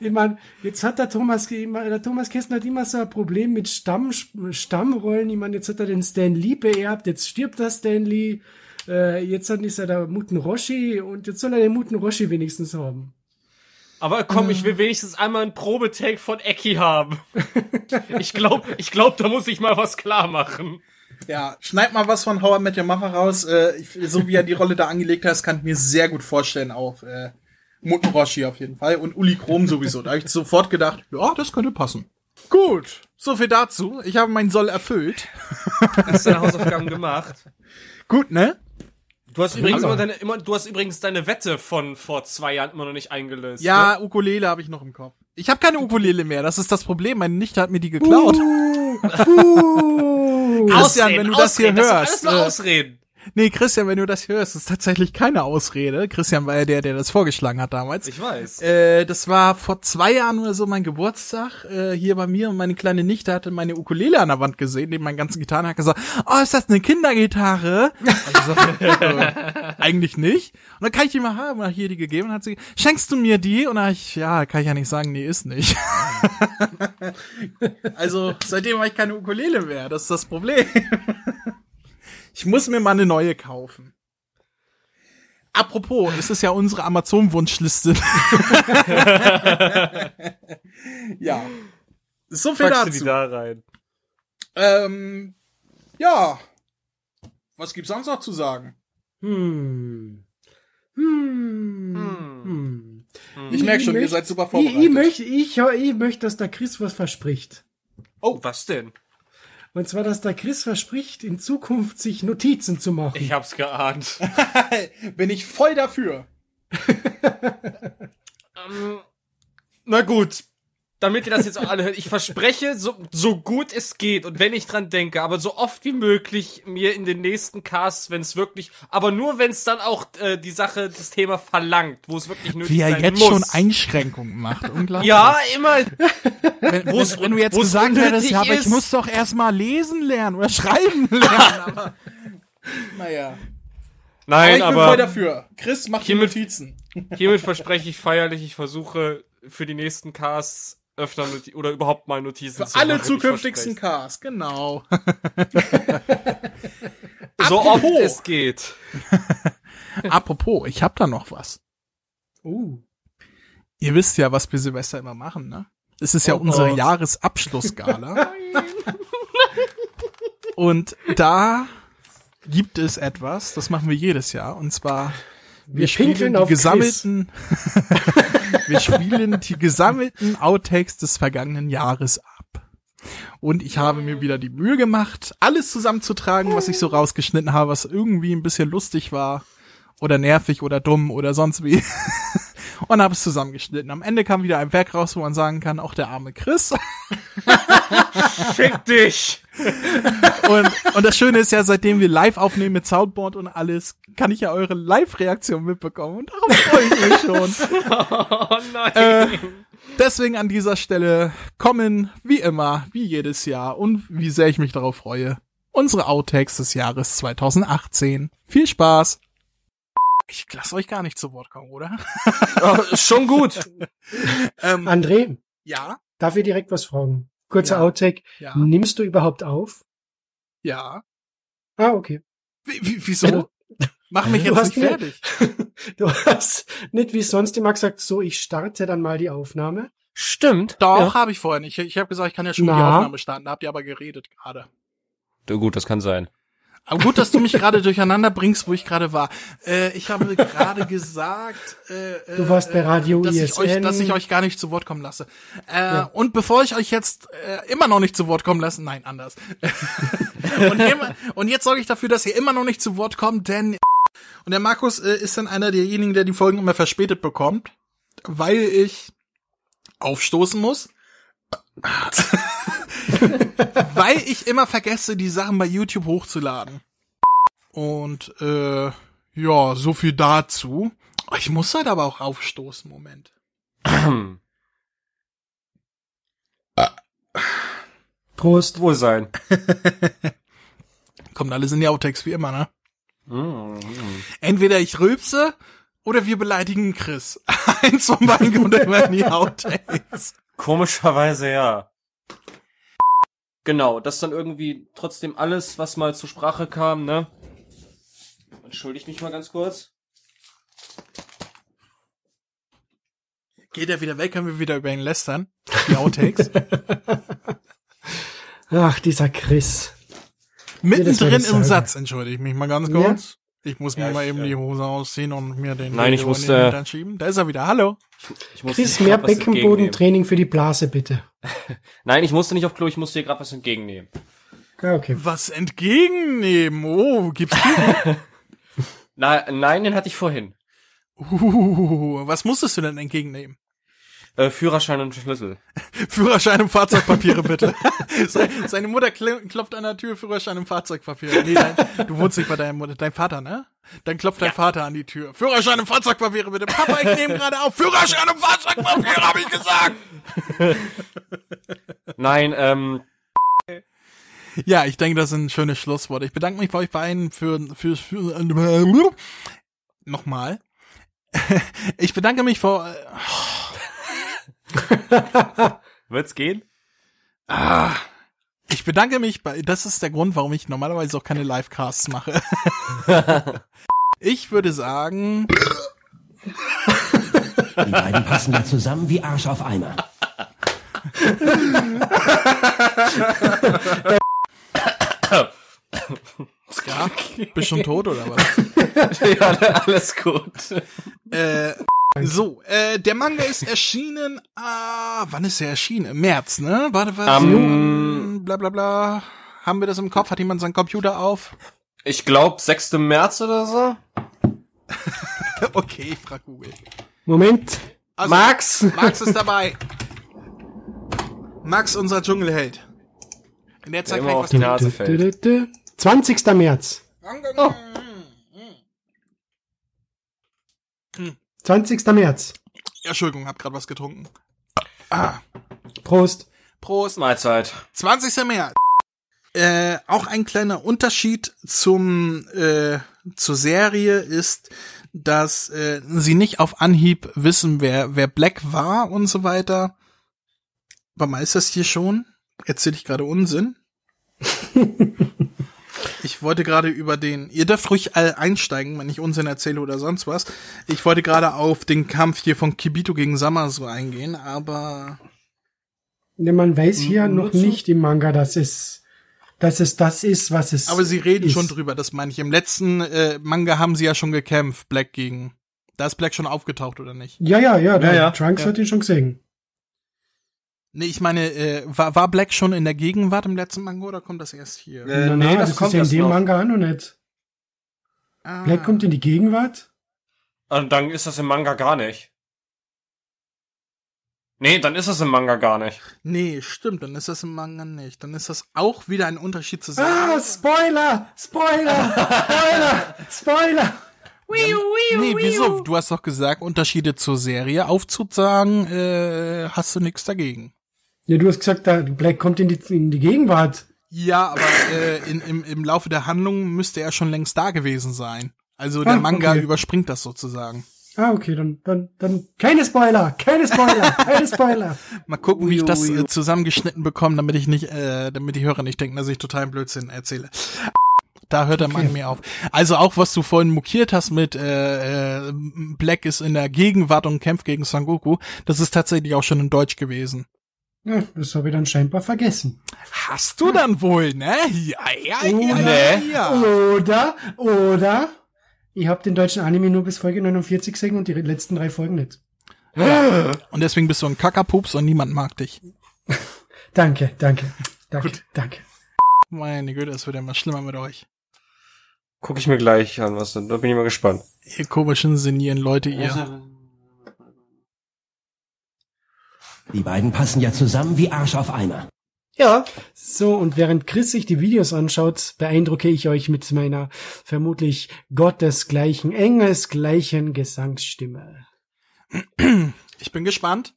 Ich meine, jetzt hat der Thomas, der Thomas Kästner hat immer so ein Problem mit Stamm, Stammrollen. Ich meine, jetzt hat er den Stan Lee beerbt, jetzt stirbt der Stan Lee, äh, jetzt hat- ist er der Muten Roshi und jetzt soll er den Muten Roshi wenigstens haben. Aber komm, ich will wenigstens einmal einen Probetake von Ecki haben. Ich glaub, ich glaub, da muss ich mal was klar machen. Ja, schneid mal was von Howard Met Your Mother raus. Äh, so wie er die Rolle da angelegt hat, kann ich mir sehr gut vorstellen auf äh, Muten Roshi auf jeden Fall und Uli Krom sowieso. Da habe ich sofort gedacht, ja, das könnte passen. Gut, so viel dazu. Ich habe meinen Soll erfüllt. Hast deine Hausaufgaben gemacht? Gut, ne? Du hast übrigens immer deine, immer, du hast übrigens deine Wette von vor zwei Jahren immer noch nicht eingelöst. ne? Ja, Ukulele habe ich noch im Kopf. Ich habe keine Ukulele mehr, das ist das Problem. Meine Nichte hat mir die geklaut. Uh, Christian, wenn du das hier Ausreden, das hörst, alles nur äh, Ausreden. Nee, Christian, wenn du das hörst, ist tatsächlich keine Ausrede. Christian war ja der, der das vorgeschlagen hat damals. Ich weiß. Äh, das war vor zwei Jahren oder so mein Geburtstag äh, hier bei mir und meine kleine Nichte hatte meine Ukulele an der Wand gesehen, neben meinen ganzen Gitarren, hat gesagt, oh, ist das eine Kindergitarre? Also, äh, eigentlich nicht. Und dann kann ich die mal haben, und hab hier die gegeben und hat sie, schenkst du mir die? Und dann ich, ja, kann ich ja nicht sagen, nee, ist nicht. also seitdem habe ich keine Ukulele mehr, das ist das Problem. Ich muss mir mal eine neue kaufen. Apropos, es ist ja unsere Amazon-Wunschliste. ja. So viel Packst du die dazu. da rein? Ähm, ja. Was gibt's sonst noch zu sagen? hm. Hm. Hm. Ich merke schon, ihr möcht- seid super Ich, vorbereitet. ich möchte, ich, ich möchte, dass der Chris was verspricht. Oh, was denn? Und zwar, dass der Chris verspricht, in Zukunft sich Notizen zu machen. Ich hab's geahnt. Bin ich voll dafür. Ähm, na gut. Damit ihr das jetzt auch alle hört, ich verspreche, so, so gut es geht und wenn ich dran denke, aber so oft wie möglich mir in den nächsten Casts, wenn es wirklich, aber nur wenn es dann auch äh, die Sache, das Thema verlangt, wo es wirklich nötig Wie er jetzt muss. schon Einschränkungen macht. Unglaublich. Ja, immer. wenn, wenn, wenn du jetzt gesagt hättest, ja, aber ich ist. muss doch erstmal lesen lernen oder schreiben lernen. aber, naja. Aber Nein, ich bin voll aber dafür. Chris macht die Hiermit- Notizen. hiermit verspreche ich feierlich, ich versuche für die nächsten Casts öfter Noti oder überhaupt mal Notizen Für zu alle zukünftigsten Cars, genau. So oft Apropos. es geht. Apropos, ich hab da noch was. Oh. Ihr wisst ja, was wir Silvester immer machen, ne? Es ist ja Oh unsere Gott. Jahresabschlussgala. Und da gibt es etwas, das machen wir jedes Jahr, und zwar wir, Wir spielen die gesammelten wir spielen die gesammelten Outtakes des vergangenen Jahres ab. Und ich habe mir wieder die Mühe gemacht, alles zusammenzutragen, was ich so rausgeschnitten habe, was irgendwie ein bisschen lustig war. oder nervig oder dumm oder sonst wie. und habe es zusammengeschnitten. Am Ende kam wieder ein Werk raus, wo man sagen kann, auch der arme Chris. Fick dich! Und, und das Schöne ist ja, seitdem wir live aufnehmen mit Soundboard und alles, kann ich ja eure Live-Reaktion mitbekommen. Und darauf freue ich mich schon. Oh nein! Äh, deswegen an dieser Stelle kommen, wie immer, wie jedes Jahr und wie sehr ich mich darauf freue, unsere Outtakes des Jahres 2018. Viel Spaß! Ich lasse euch gar nicht zu Wort kommen, oder? Oh, schon gut. ähm, André, ja, darf ich direkt was fragen? Kurzer Ja. Outtake. ja, Nimmst du überhaupt auf? ja. Ah, okay. Wie, wie, wieso? Mach mich jetzt nicht fertig. Du hast nicht wie sonst immer gesagt, so, ich starte dann mal die Aufnahme. Stimmt. Doch, Ja. habe ich vorher nicht. Ich habe gesagt, ich kann ja schon die Na? Aufnahme starten. Da habt ihr aber geredet gerade. Gut, das kann sein. Aber gut, dass du mich gerade durcheinander bringst, wo ich gerade war. Äh, ich habe gerade gesagt, äh, Du warst bei Radio dass ich, ISN. euch, dass ich euch gar nicht zu Wort kommen lasse. Äh, Und bevor ich euch jetzt äh, immer noch nicht zu Wort kommen lasse, nein, anders. und, immer, und jetzt sorge ich dafür, dass ihr immer noch nicht zu Wort kommt, denn und der Markus äh, ist dann einer derjenigen, der die Folgen immer verspätet bekommt, weil ich aufstoßen muss. weil ich immer vergesse, die Sachen bei YouTube hochzuladen. Und äh, ja, so viel dazu. Ich muss halt aber auch aufstoßen, Moment. Prost. Wohl sein. Kommt alles in die Outtakes wie immer, ne? Mm, Entweder ich rülpse oder wir beleidigen Chris. Eins von beiden kommt immer in die Outtakes. Komischerweise ja. Genau, das dann irgendwie trotzdem alles, was mal zur Sprache kam, ne? Entschuldigt mich mal ganz kurz. Geht er wieder weg, können wir wieder über ihn lästern. Die Outtakes. Ach, dieser Chris. Mittendrin im sagen. Satz, entschuldige ich mich mal ganz Ja? kurz. Ich muss mir Ja, mal ich, eben äh, die Hose ausziehen und mir den Nein, ich Video in musste- den Hintern schieben. Da ist er wieder. Hallo. Ich musste Chris, dir mehr. Beckenbodentraining für die Blase, bitte. Nein, ich musste nicht auf Klo, ich musste dir gerade was entgegennehmen. Ah, okay. Was entgegennehmen? Oh, gibt's du? Na, nein, den hatte ich vorhin. uh, was musstest du denn entgegennehmen? Äh, Führerschein und Schlüssel. Führerschein und Fahrzeugpapiere bitte. Se- Seine Mutter kl klopft an der Tür, Führerschein und Fahrzeugpapiere. Nee, dein, du wohnst nicht bei deiner Mutter, dein Vater, ne? Dann klopft dein Vater an die Tür. Führerschein und Fahrzeugpapiere bitte. Papa, ich nehme gerade auf. Führerschein und Fahrzeugpapiere, habe ich gesagt. Nein, ähm, Ja, ich denke, das sind schöne Schlussworte. Ich bedanke mich bei euch beiden für, für, für nochmal. Ich bedanke mich vor, wird's gehen? Ah, ich bedanke mich bei, das ist der Grund, warum ich normalerweise auch keine Livecasts mache. ich würde sagen, Die beiden passen ja zusammen wie Arsch auf Eimer. ja, bist schon tot oder was? ja, alles gut. Äh, so, äh, der Manga ist erschienen, ah, wann ist er erschienen? Im März, ne? Warte, was? Am- bla bla bla. Haben wir das im Kopf? Hat jemand seinen Computer auf? Ich glaube 6. März oder so. Okay, ich frag Google. Moment. Also, Max! Max ist dabei. Max, unser Dschungelheld. In der Zeit immer kann auf was die. Nase fällt. dü, dü. 20. März. Oh. 20. März. Entschuldigung, hab grad was getrunken. Ah, Prost. Prost. Mahlzeit. 20. März. Äh, auch ein kleiner Unterschied zum äh, zur Serie ist, dass äh, sie nicht auf Anhieb wissen, wer wer Black war und so weiter. Warum ist das hier schon? Erzähle ich gerade Unsinn? Ich wollte gerade über den, ihr dürft ruhig all einsteigen, wenn ich Unsinn erzähle oder sonst was. Ich wollte gerade auf den Kampf hier von Kibito gegen Samasu eingehen, aber Ne, man weiß hier N- noch zu- nicht im Manga, dass es, dass es das ist, was es Aber sie reden ist. schon drüber, das meine ich. Im letzten äh, Manga haben sie ja schon gekämpft, Black gegen. Da ist Black schon aufgetaucht, oder nicht? Ja, ja, ja, der Ja, ja. Trunks Ja. hat ihn schon gesehen. Nee, ich meine, äh, war, war Black schon in der Gegenwart im letzten Manga oder kommt das erst hier? Äh, na, nee, na, das das, kommt ist ja in erst dem noch. Manga auch noch nicht. Black kommt in die Gegenwart? Und dann ist das im Manga gar nicht. Nee, dann ist das im Manga gar nicht. Nee, stimmt, dann ist das im Manga nicht. Dann ist das auch wieder ein Unterschied zu sagen. Ah, Spoiler! Spoiler! Spoiler! Spoiler! nee, wieso? Du hast doch gesagt, Unterschiede zur Serie aufzusagen, äh, hast du nichts dagegen. Ja, du hast gesagt, da Black kommt in die, in die Gegenwart. Ja, aber äh, in, im, im Laufe der Handlung müsste er schon längst da gewesen sein. Also der Ah, Manga okay. überspringt das sozusagen. Ah, okay, dann, dann, dann, keine Spoiler! Keine Spoiler! Keine Spoiler! Mal gucken, wie ich das äh, zusammengeschnitten bekomme, damit ich nicht, äh, damit die Hörer nicht denken, dass ich totalen Blödsinn erzähle. Da hört der Mann mir auf. Also auch, was du vorhin mokiert hast mit äh, äh, Black ist in der Gegenwart und kämpft gegen Son Goku, das ist tatsächlich auch schon in Deutsch gewesen. Ja, das habe ich dann scheinbar vergessen. Hast du dann wohl, ne? Ja, ja, ja, Nee. ja. Oder, oder, ich habe den deutschen Anime nur bis Folge 49 gesehen und die letzten drei Folgen nicht. Und deswegen bist du ein Kackerpups und niemand mag dich. Danke, danke, danke, danke. Meine Güte, es wird immer schlimmer mit euch. Guck ich mir gleich an, was denn. Da bin ich mal gespannt. Ihr komischen, senieren Leute, ihr. Die beiden passen ja zusammen wie Arsch auf Eimer. Ja. So, und während Chris sich die Videos anschaut, beeindrucke ich euch mit meiner vermutlich gottesgleichen, engelsgleichen Gesangsstimme. Ich bin gespannt.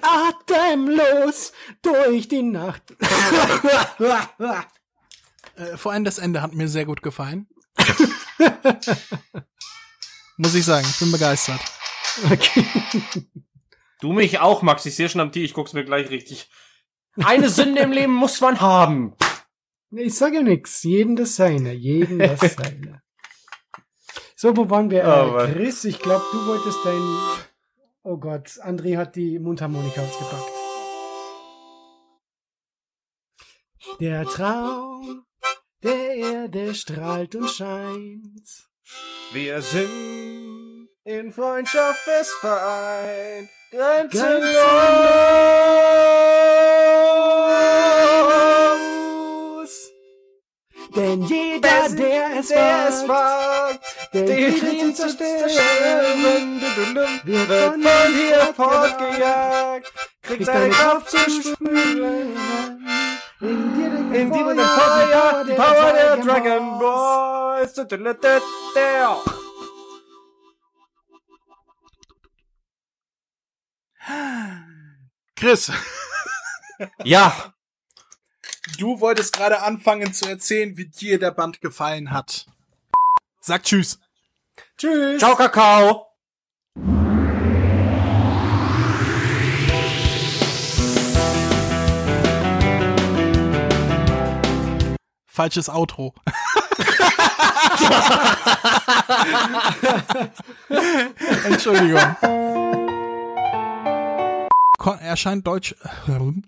Atemlos durch die Nacht. Äh, vor allem das Ende hat mir sehr gut gefallen. Muss ich sagen, ich bin begeistert. Okay. Du mich auch, Max. Ich sehe schon am Tee, ich guck's mir gleich richtig. Eine Sünde im Leben muss man haben. Ich sage ja nix. Jeden das seine. Jeden das seine. So, wo waren wir? Oh, Äh. Chris, ich glaube, du wolltest dein... Oh Gott, André hat die Mundharmonika ausgepackt. Der Traum der Erde strahlt und scheint. Wir sind in Freundschaft fest vereint. Grenzenlos. Denn jeder, der es wagt, den Frieden zerstören, wird von hier fortgejagt, kriegt seine Kraft zu spüren. In dir den In mit dem Feuer, die Power der Dragon. Boys. Chris, Ja, du wolltest gerade anfangen zu erzählen, wie dir der Band gefallen hat. Sag Tschüss. Tschüss. ciao Kakao. Falsches Outro. Entschuldigung. Ko- Erscheint Deutsch. Hi,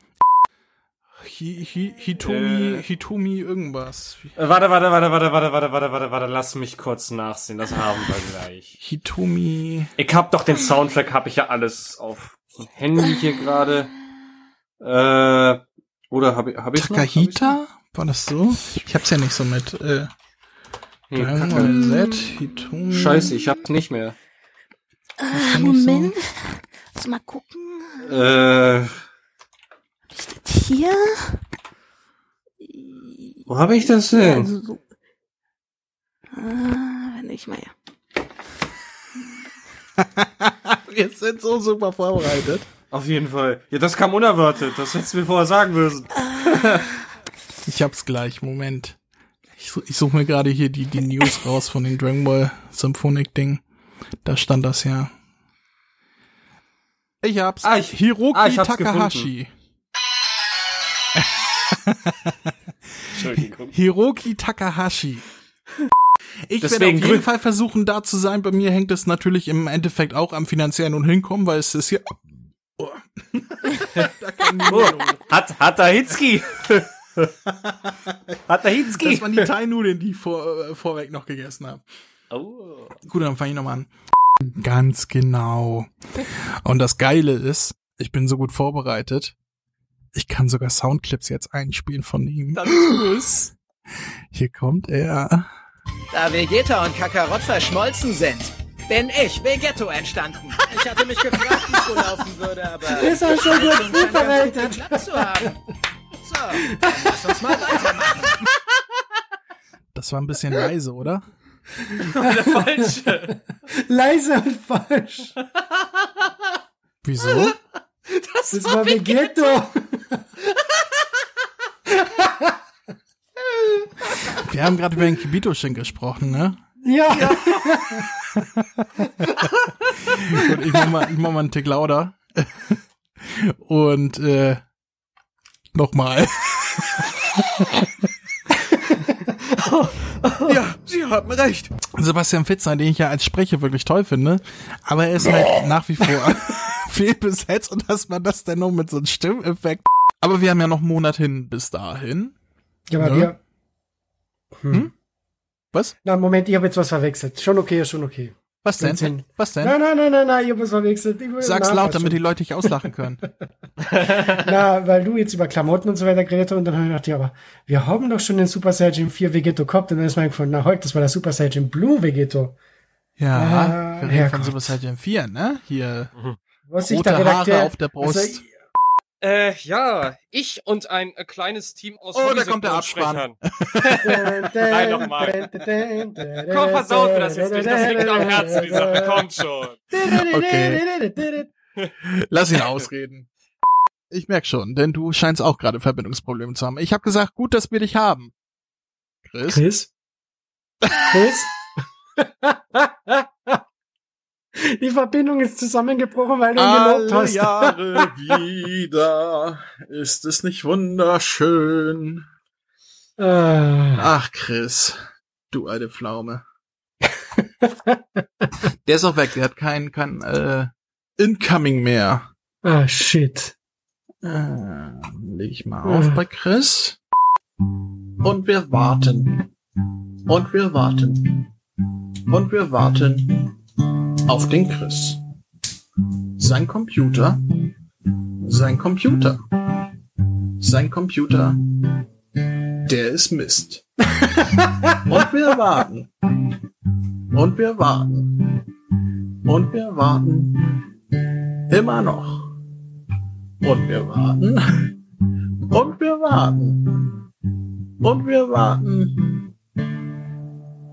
hi, Hitomi, Äh. Hitomi irgendwas. Äh, Warte, warte, warte, warte, warte, warte, warte, warte, warte, lass mich kurz nachsehen, das haben wir gleich. Hitomi. Ich hab doch den Soundtrack, hab ich ja alles auf dem Handy hier gerade. Äh, oder hab ich, hab ich's Takahita? War das so? Ich hab's ja nicht so mit. Äh. Scheiße, ich hab's nicht mehr. Ich Moment. Lass mal gucken. Äh, Ist das hier? wo hab ich das denn? Also so. Ah, wenn ich mal. Wir sind so super vorbereitet. Auf jeden Fall. Ja, das kam unerwartet. Das hättest du mir vorher sagen müssen. Ich hab's gleich, Moment. Ich, ich suche mir gerade hier die, die News raus von den Dragon Ball Symphonic Ding. Da stand das ja. Ich hab's. Ah, ich- Hiroki ah, ich hab's Takahashi. Hiroki Takahashi. Ich werde auf jeden Fall versuchen, da zu sein. Bei mir hängt es natürlich im Endeffekt auch am finanziellen und hinkommen, weil es ist hier. Oh. da Oh, hat, hat der Hitzki. hat der Hitzki. Das waren die Thai-Nudeln, die ich vor, äh, vorweg noch gegessen habe. Oh. Gut, dann fange ich nochmal an. Ganz genau. Und das Geile ist, ich bin so gut vorbereitet. Ich kann sogar Soundclips jetzt einspielen von ihm. Dann tu's. Hier kommt er. Da Vegeta und Kakarott verschmolzen sind, bin ich Vegetto entstanden. Ich hatte mich gefragt, wie es wohl laufen würde, aber... Ist er schon gut vorbereitet. geklappt zu haben. So, dann lass uns mal weitermachen. Das war ein bisschen leise, oder? Der falsche. Leise und falsch. Wieso? Das, war Vegetto. Wir haben gerade über den Kibito-Shin gesprochen, ne? Ja. Und ich mach mal, ich mach mal einen Tick lauter. Und äh, nochmal. Ja, Sie haben recht. Sebastian Fitzner, den ich ja als Sprecher wirklich toll finde, aber er ist halt nach wie vor fehlbesetzt und dass man das dann noch mit so einem Stimmeffekt. Aber wir haben ja noch einen Monat hin bis dahin. Ja, aber Ne? wir. Hm? Was? Na, Moment, ich habe jetzt was verwechselt. Schon okay, ist schon okay. Was denn? Hin- Was denn? Nein, nein, nein, nein, nein, ich habe was verwechselt. Ich Sag's laut, damit die. Leute dich auslachen können. Na, weil du jetzt über Klamotten und so weiter geredet hast und dann habe ich gedacht, ja, aber wir haben doch schon den Super Saiyan 4 Vegetto gehabt und dann ist mir eingefallen, na heute, das war der Super Saiyan Blue Vegetto. Ja, Ah, wir reden von Super Saiyan 4, ne? Hier, Was sich rote der Redakteur, Haare auf der Brust. Also, Äh, ja, ich und ein äh, kleines Team aus Oh, da kommt der Hobby-Synchronsprechern. Nein, nochmal. Komm, versaut mir das jetzt nicht. Das liegt am Herzen, die Sache. Kommt schon. Okay. Lass ihn ausreden. Ich merk schon, denn du scheinst auch gerade Verbindungsprobleme zu haben. Ich habe gesagt, gut, dass wir dich haben. Chris? Chris? Chris? Die Verbindung ist zusammengebrochen, weil du ihn gelobt Alle hast. Jahre wieder ist es nicht wunderschön. Ah, Ach, Chris, du alte Pflaume. der ist auch weg, der hat kein, kein äh, Incoming mehr. ah, shit. Äh, leg ich mal auf bei Chris. Und wir warten. Und wir warten. Und wir warten auf den Chris. Sein Computer. Sein Computer. Sein Computer. Der ist Mist. Und wir warten. Und wir warten. Und wir warten. Immer noch. Und wir warten. Und wir warten. Und wir warten.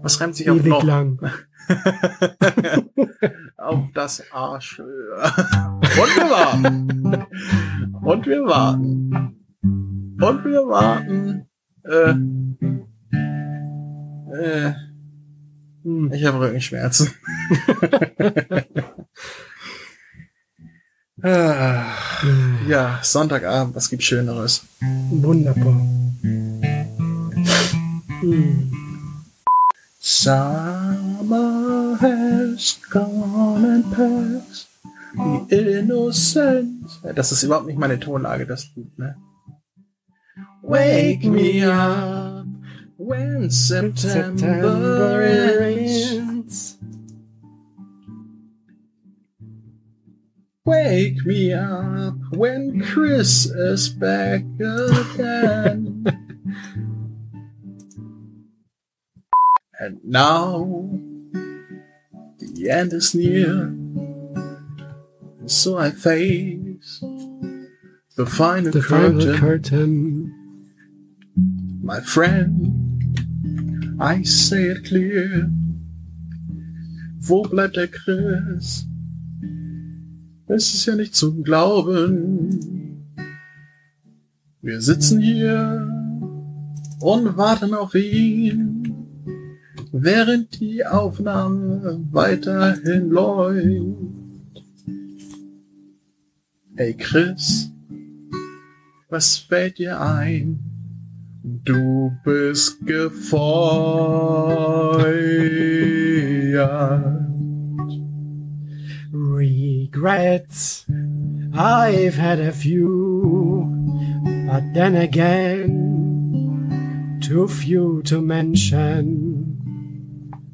Was reimt sich auf Ewig noch? lang. auf das Arsch. Und wir warten. Und wir warten. Und wir warten. Äh, äh, Hm. ich habe Rückenschmerzen. Ah, ja, Sonntagabend, was gibt's Schöneres? Wunderbar. Summer has gone and passed. The innocence. Das ist überhaupt nicht meine Tonlage, das Lied, ne? Wake me up when September ends. Wake me up when Chris is back again. And now the end is near. So I face the final The curtain. final curtain. My friend, I say it clear. Wo bleibt der Chris? Es ist ja nicht zu glauben. Wir sitzen hier und warten auf ihn, während die Aufnahme weiterhin läuft. Hey Chris, was fällt dir ein? Du bist gefeuert. Regrets. I've had a few, but then again, too few to mention.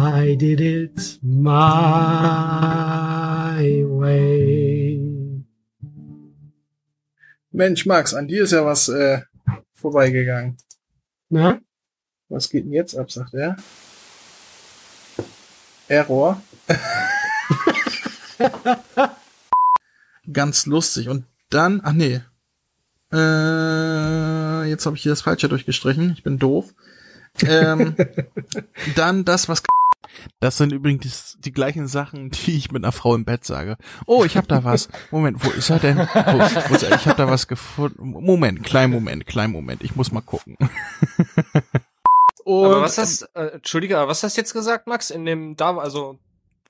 I did it my way. Mensch, Max, an dir ist ja was äh, vorbeigegangen. Na? Was geht denn jetzt ab, sagt er? Error. Ganz lustig. Und dann, ach nee. Äh, jetzt habe ich hier das Falsche durchgestrichen. Ich bin doof. Ähm, dann das, was. Das sind übrigens die gleichen Sachen, die ich mit einer Frau im Bett sage. Oh, ich habe da was. Moment, wo ist er denn? Wo, wo ist er? Ich habe da was gefunden. Moment, kleinen Moment, kleinen Moment. Ich muss mal gucken. Und, aber was hast, äh, Entschuldige, aber was hast du jetzt gesagt, Max? In dem, da, also,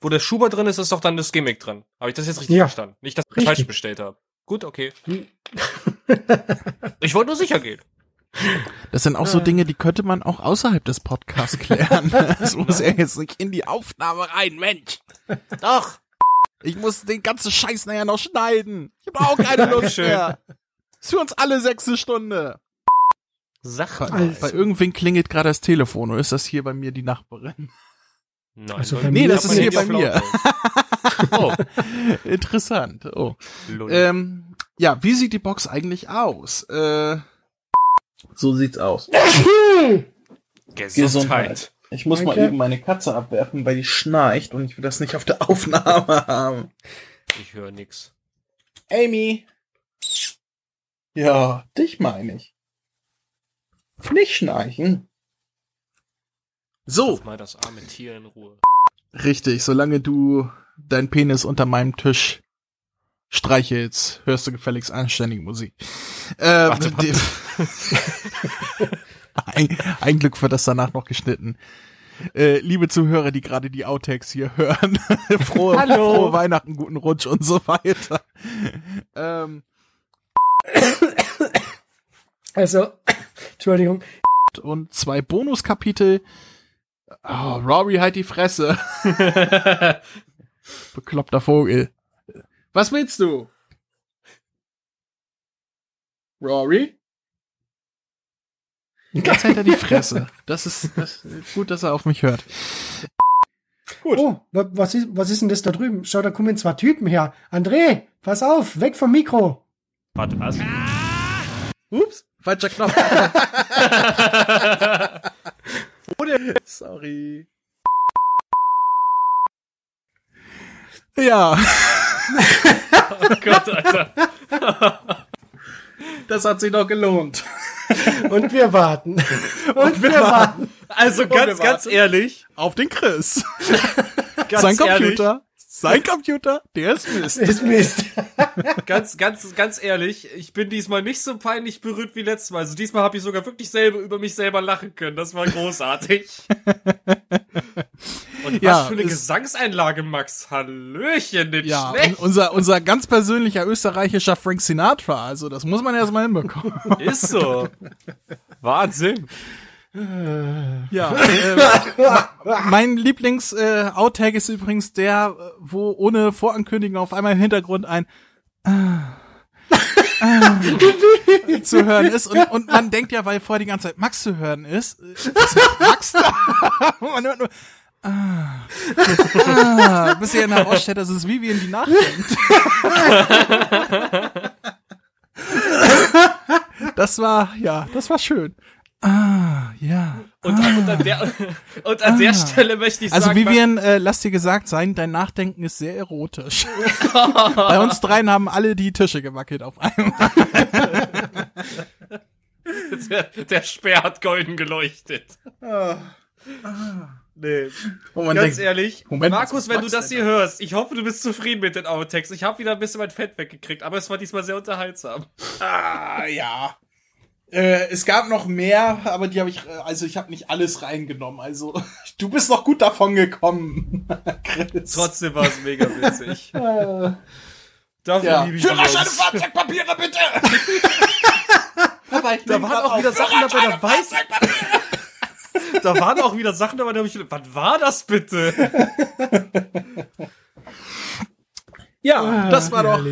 wo der Schuber drin ist, ist doch dann das Gimmick drin. Habe ich das jetzt richtig Ja. verstanden? Nicht, dass ich Richtig. falsch bestellt habe. Gut, okay. ich wollte nur sicher gehen. Das sind auch so Dinge, die könnte man auch außerhalb des Podcasts klären. Das muss er jetzt nicht in die Aufnahme rein, Mensch. Doch. Ich muss den ganzen Scheiß nachher noch schneiden. Ich habe auch keine Lust mehr. Ist für uns alle sechste Stunde. Sach Bei, bei irgendwen klingelt gerade das Telefon. Oder ist das hier bei mir die Nachbarin? Nein, Also Nee, mir das ist hier bei mir. Laut. Interessant. Oh. Oh. Ähm, ja, wie sieht die Box eigentlich aus? Äh, so sieht's aus. Gesundheit. Ich muss mal Danke. eben meine Katze abwerfen, weil die schnarcht und ich will das nicht auf der Aufnahme haben. Ich höre nix. Amy. Ja, dich meine ich. Nicht schnarchen. So. Lass mal das arme Tier in Ruhe. Richtig, solange du deinen Penis unter meinem Tisch streichelst, hörst du gefälligst anständige Musik. Äh, Warte, die- ein, ein Glück wird das danach noch geschnitten. Äh, liebe Zuhörer, die gerade die Outtakes hier hören, frohe, Hallo. frohe Weihnachten, guten Rutsch und so weiter. Ähm, Also, Entschuldigung. und zwei Bonuskapitel. Oh, Rory, halt die Fresse. Bekloppter Vogel. Was willst du? Rory? Jetzt hält er die Fresse. Das ist, das ist gut, dass er auf mich hört. Gut. Oh, wa- was ist, was ist denn das da drüben? Schau, da kommen zwei Typen her. André, pass auf, weg vom Mikro. Warte, was? Ups, falscher Knopf. Sorry. Ja, Oh Gott, Alter. das hat sich doch gelohnt. Und wir warten. Und, wir, warten. Also wir ganz, ganz warten. ehrlich. Auf den Chris. Ganz Sein ehrlich, Computer. Sein Computer, der ist Mist. Ist Mist. Ganz, ganz, ganz ehrlich, ich bin diesmal nicht so peinlich berührt wie letztes Mal. Also diesmal habe ich sogar wirklich selber über mich selber lachen können. Das war großartig. Und Ja, was für eine es- Gesangseinlage, Max. Hallöchen, nicht Ja, schlecht. unser, unser ganz persönlicher österreichischer Frank Sinatra. Also, das muss man erstmal hinbekommen. Ist so. Wahnsinn. Ja, äh, mein Lieblings äh, ist übrigens der, äh, wo ohne Vorankündigung auf einmal im Hintergrund ein ah, ah, zu hören ist und, und man denkt ja, weil vorher die ganze Zeit Max zu hören ist, äh, macht Max da? man hört nur ah, ah, bis ihr herausstellt, das ist wie wir in die Nacht Das war, ja, das war schön. Ah, ja. Und, und an der, und an der Stelle möchte ich Also sagen, Vivian, äh, lass dir gesagt sein, dein Nachdenken ist sehr erotisch. Bei uns dreien haben alle die Tische gewackelt auf einmal. der, der Speer hat golden geleuchtet. Nee. Und man Ganz denkt, ehrlich, Moment, Markus, wenn du das hier hörst, ich hoffe, du bist zufrieden mit den Outtakes. Ich habe wieder ein bisschen mein Fett weggekriegt, aber es war diesmal sehr unterhaltsam. Ah, ja. Äh, es gab noch mehr, aber die habe ich, äh, also ich habe nicht alles reingenommen. Also du bist noch gut davon gekommen, Chris. Trotzdem war es mega witzig. Dafür ja. liebe ich Führerscheine. Fahrzeugpapiere, bitte! Papa, ich Da waren auch wieder. Sachen dabei, da weiß da waren auch wieder Sachen dabei, da hab ich was war das bitte? Ja, Ah, das war doch,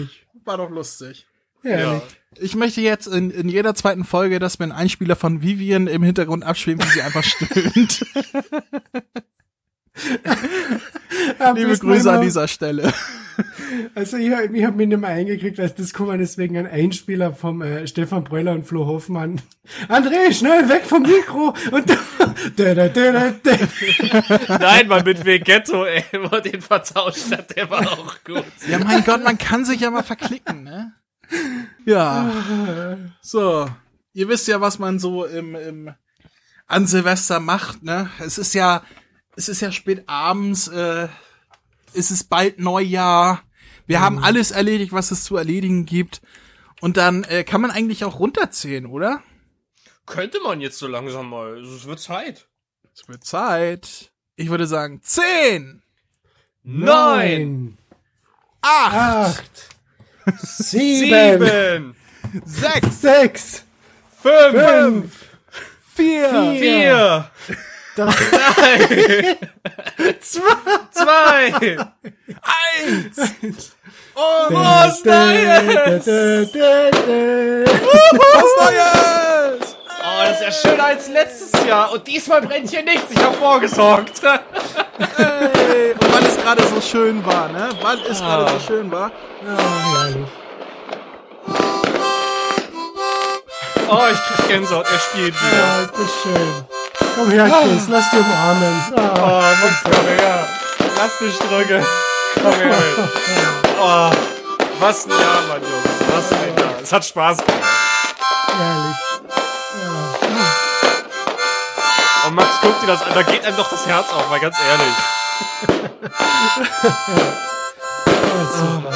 war doch lustig. Herrlich. Ich möchte jetzt in, in jeder zweiten Folge, dass mir ein Einspieler von Vivian im Hintergrund abspielt, wie sie einfach stöhnt. Liebe Grüße an dieser Stelle. Also ich, ich habe mich nicht mehr eingekriegt, als das kommen deswegen ein Einspieler vom äh, Stefan Breuer und Flo Hoffmann. André, schnell weg vom Mikro und da, da, da, da, da. Nein, man mit Vegetto, ey, wo den vertauscht hat, der war auch gut. Ja, mein Gott, man kann sich ja mal verklicken, ne? Ja. So. Ihr wisst ja, was man so im, im an Silvester macht, ne? Es ist ja, es ist ja spät abends, äh, es ist bald Neujahr. Wir haben alles erledigt, was es zu erledigen gibt. Und dann äh, kann man eigentlich auch runterzählen, oder? Könnte man jetzt so langsam mal, es wird Zeit. Es wird Zeit. Ich würde sagen, zehn, Neun, acht, Acht, sieben, sechs, sechs, fünf, fünf, vier, vier, drei, zwei, eins. und was Neues! Was Neues! Oh, das ist ja schöner als letztes Jahr. Und diesmal brennt hier nichts. Ich habe vorgesorgt. Hey, und weil es gerade so schön war, ne? Weil es gerade so schön war. Ah, herrlich. Oh, ich krieg Gänsehaut. Er spielt wieder. Ah, ist das schön. Komm her, Chris, lass dich umarmen. Oh, Ah, Max, komm her. Lass dich drücken. Komm her. Oh, was ein Jahr, Mann, Jungs. Was ein Jahr. Es hat Spaß gemacht. herrlich. Und Max, guck dir das an. Da geht einem doch das Herz auf, mal ganz ehrlich. Super.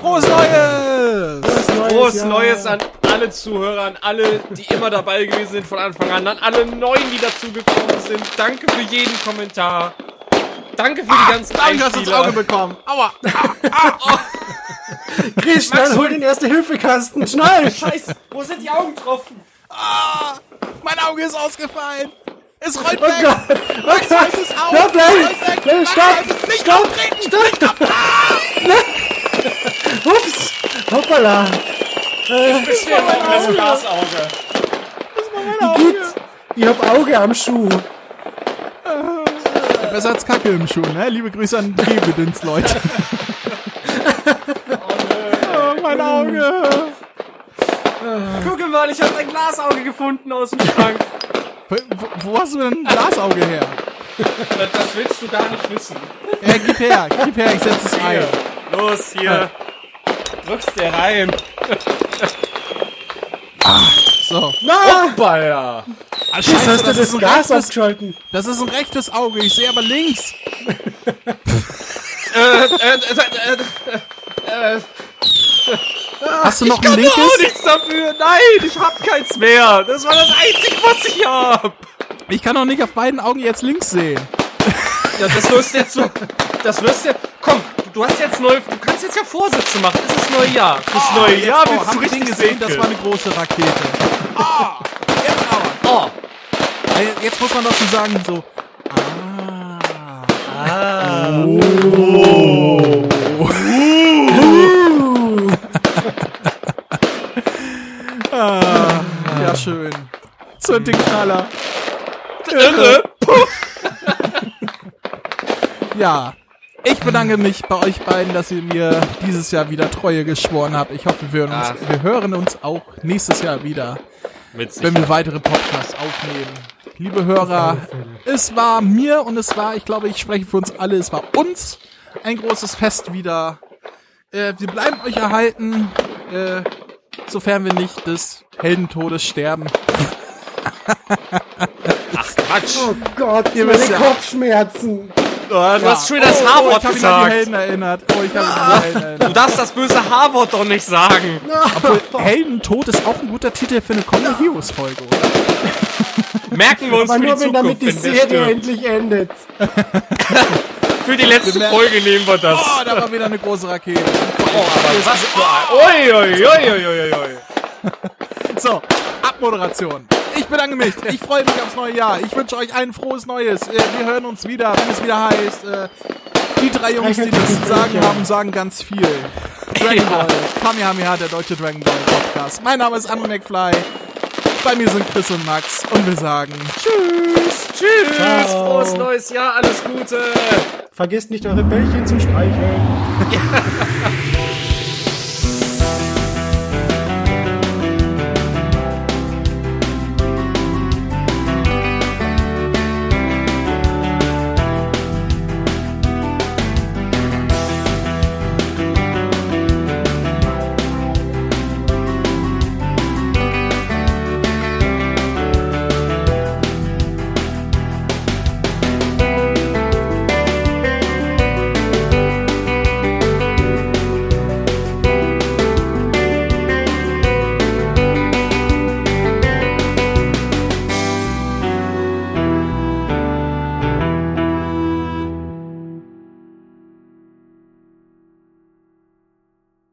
Frohes Neues! Frohes. Neues an alle Zuhörer, an alle, die immer dabei gewesen sind von Anfang an, an alle Neuen, die dazugekommen sind. Danke für jeden Kommentar. Danke für die ganzen Danke, hast du ins. Auge bekommen. Aua! Chris, schnell, hol den Erste-Hilfe-Kasten, schnell! Scheiße, wo sind die Augentropfen? Ah, mein Auge ist ausgefallen. Es rollt Oh weg. Gott! Oh Max, Gott! halt es auf. Bleib, bleib! Bleib, stopp! es nicht Stopp! auftreten. Stopp! Ups! Hoppala! Äh, Bestimmt das Glasauge. wie geht's? Ich hab Auge am Schuh. Besser als Kacke im Schuh, ne? Liebe Grüße an die Gebedienstleute. oh, mein Auge. Guck mal, ich habe ein Glasauge gefunden aus dem Schrank. Wo, wo- hast du denn ein Glasauge her? Das, willst du gar nicht wissen. Ja, gib her, gib her, ich setze es ein. Los, hier. Drückst dir rein. So. Hoppala. Ah, scheiße, das, das ist ein Gas rechtes, ausgeschalten. das ist ein rechtes Auge, ich sehe aber links. Äh, äh, äh, äh, äh, Hast du noch ein kann linkes? auch nichts dafür. Nein, ich hab keins mehr. Das war das Einzige, was ich hab. Ich kann doch nicht auf beiden Augen jetzt links sehen. Ja, das löst jetzt so. Das löst ja. Komm, du hast jetzt neu. Du kannst jetzt ja Vorsätze machen. Es ist neue Jahr. Das neue Jetzt, Jahr oh, willst du habt ihr richtig gesehen? sehen. Das war eine große Rakete. Ah, jetzt aber. Oh. Jetzt muss man dazu sagen, so. Ah. ah. Ja, schön. Zünd den Knaller. Irre. Ja. Ich bedanke mich bei euch beiden, dass ihr mir dieses Jahr wieder Treue geschworen habt. Ich hoffe, wir hören uns, Ach. wir hören uns auch nächstes Jahr wieder, Mit wenn wir weitere Podcasts aufnehmen. Liebe Hörer, es war mir und es war, ich glaube, ich spreche für uns alle, es war uns ein großes Fest wieder. Äh, wir bleiben euch erhalten, äh, sofern wir nicht des Heldentodes sterben. Quatsch. Oh Gott, Ihr meine ja. Kopfschmerzen. Du hast schon das oh, H-Wort habe mich an die gesagt. Helden erinnert. Oh, ich habe mich an die Helden erinnert. Du darfst das böse H-Wort doch nicht sagen. Obwohl, Heldentod ist auch ein guter Titel für eine kommende Heroes-Folge, oder? Merken wir uns Aber für nur die wenn damit Zukunft, die Serie stirbt. endlich endet. Für die letzte. Folge nehmen wir das. Oh, da war wieder eine große Rakete. Oh, aber was für ein... Ui, ui. So, Abmoderation. Ich bedanke mich. Ich freue mich aufs neue Jahr. Ich wünsche euch ein frohes Neues. Äh, Wir hören uns wieder, wenn es wieder heißt. äh, Die drei Jungs, die das zu sagen haben, sagen ganz viel. Dragon Ball, Kamehameha, der deutsche Dragon Ball Podcast. Mein Name ist Anne McFly. Bei mir sind Chris und Max und wir sagen Tschüss. Tschüss, Ciao. frohes neues Jahr, alles Gute. Vergesst nicht eure Bällchen zu streicheln.